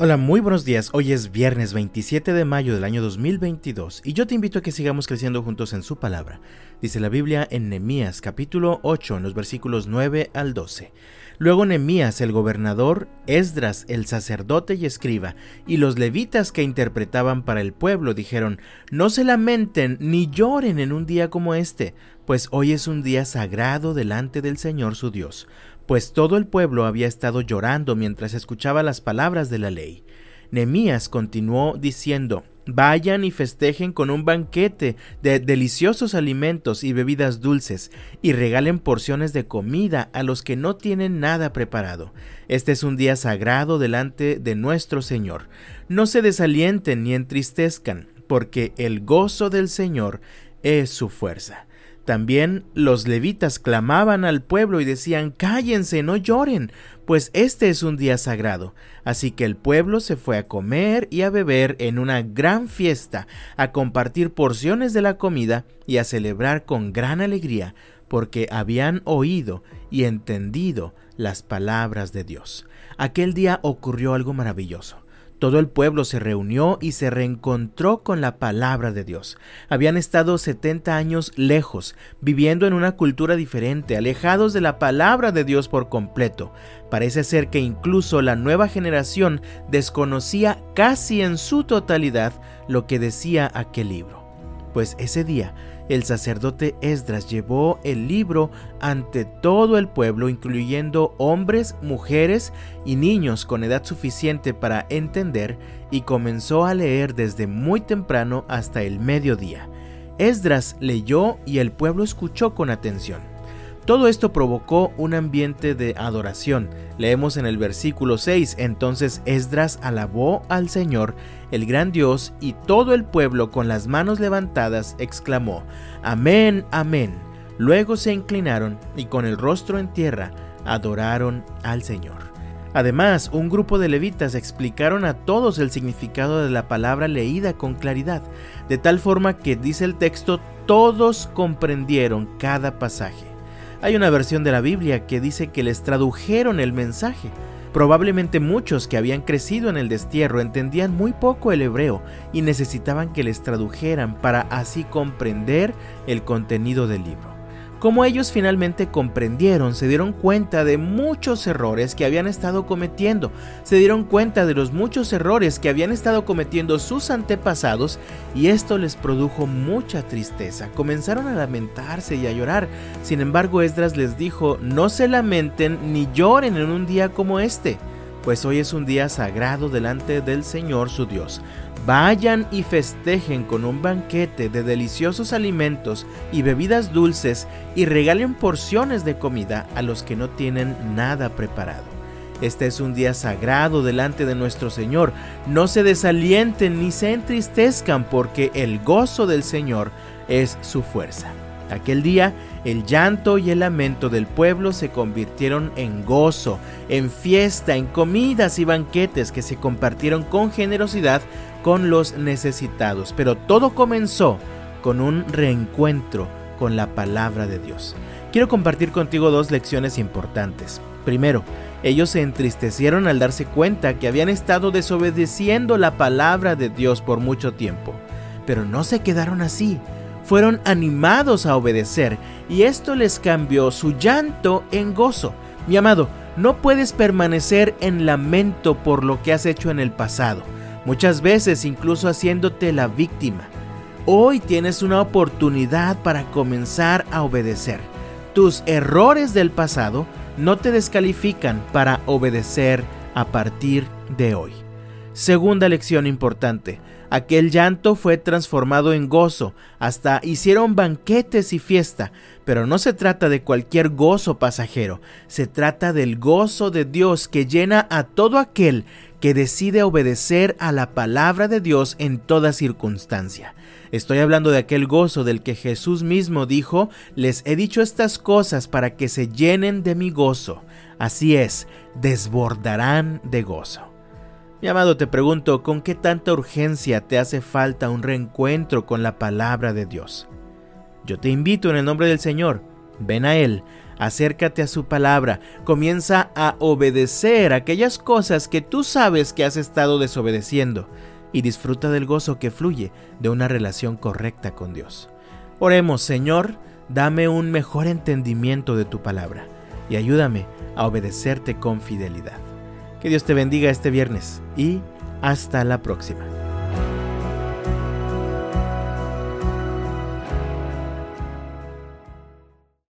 Hola, muy buenos días. Hoy es viernes 27 de mayo del año 2022 y yo te invito a que sigamos creciendo juntos en su palabra. Dice la Biblia en Nehemías capítulo 8 en los versículos 9 al 12. Luego Nehemías el gobernador, Esdras el sacerdote y escriba, y los levitas que interpretaban para el pueblo dijeron, No se lamenten ni lloren en un día como este, pues hoy es un día sagrado delante del Señor su Dios pues todo el pueblo había estado llorando mientras escuchaba las palabras de la ley. Nemías continuó diciendo, Vayan y festejen con un banquete de deliciosos alimentos y bebidas dulces, y regalen porciones de comida a los que no tienen nada preparado. Este es un día sagrado delante de nuestro Señor. No se desalienten ni entristezcan, porque el gozo del Señor es su fuerza. También los levitas clamaban al pueblo y decían, Cállense, no lloren, pues este es un día sagrado. Así que el pueblo se fue a comer y a beber en una gran fiesta, a compartir porciones de la comida y a celebrar con gran alegría, porque habían oído y entendido las palabras de Dios. Aquel día ocurrió algo maravilloso. Todo el pueblo se reunió y se reencontró con la palabra de Dios. Habían estado 70 años lejos, viviendo en una cultura diferente, alejados de la palabra de Dios por completo. Parece ser que incluso la nueva generación desconocía casi en su totalidad lo que decía aquel libro. Pues ese día el sacerdote Esdras llevó el libro ante todo el pueblo, incluyendo hombres, mujeres y niños con edad suficiente para entender, y comenzó a leer desde muy temprano hasta el mediodía. Esdras leyó y el pueblo escuchó con atención. Todo esto provocó un ambiente de adoración. Leemos en el versículo 6, entonces Esdras alabó al Señor, el gran Dios, y todo el pueblo con las manos levantadas exclamó, Amén, amén. Luego se inclinaron y con el rostro en tierra adoraron al Señor. Además, un grupo de levitas explicaron a todos el significado de la palabra leída con claridad, de tal forma que, dice el texto, todos comprendieron cada pasaje. Hay una versión de la Biblia que dice que les tradujeron el mensaje. Probablemente muchos que habían crecido en el destierro entendían muy poco el hebreo y necesitaban que les tradujeran para así comprender el contenido del libro. Como ellos finalmente comprendieron, se dieron cuenta de muchos errores que habían estado cometiendo, se dieron cuenta de los muchos errores que habían estado cometiendo sus antepasados y esto les produjo mucha tristeza. Comenzaron a lamentarse y a llorar. Sin embargo, Esdras les dijo, no se lamenten ni lloren en un día como este pues hoy es un día sagrado delante del Señor su Dios. Vayan y festejen con un banquete de deliciosos alimentos y bebidas dulces y regalen porciones de comida a los que no tienen nada preparado. Este es un día sagrado delante de nuestro Señor. No se desalienten ni se entristezcan porque el gozo del Señor es su fuerza. Aquel día el llanto y el lamento del pueblo se convirtieron en gozo, en fiesta, en comidas y banquetes que se compartieron con generosidad con los necesitados. Pero todo comenzó con un reencuentro con la palabra de Dios. Quiero compartir contigo dos lecciones importantes. Primero, ellos se entristecieron al darse cuenta que habían estado desobedeciendo la palabra de Dios por mucho tiempo. Pero no se quedaron así fueron animados a obedecer y esto les cambió su llanto en gozo. Mi amado, no puedes permanecer en lamento por lo que has hecho en el pasado, muchas veces incluso haciéndote la víctima. Hoy tienes una oportunidad para comenzar a obedecer. Tus errores del pasado no te descalifican para obedecer a partir de hoy. Segunda lección importante. Aquel llanto fue transformado en gozo, hasta hicieron banquetes y fiesta, pero no se trata de cualquier gozo pasajero, se trata del gozo de Dios que llena a todo aquel que decide obedecer a la palabra de Dios en toda circunstancia. Estoy hablando de aquel gozo del que Jesús mismo dijo, les he dicho estas cosas para que se llenen de mi gozo. Así es, desbordarán de gozo. Mi amado, te pregunto, ¿con qué tanta urgencia te hace falta un reencuentro con la palabra de Dios? Yo te invito en el nombre del Señor, ven a Él, Acércate a su palabra, comienza a obedecer aquellas cosas que tú sabes que has estado desobedeciendo y disfruta del gozo que fluye de una relación correcta con Dios. Oremos, Señor, dame un mejor entendimiento de tu palabra y ayúdame a obedecerte con fidelidad. Que Dios te bendiga este viernes y hasta la próxima.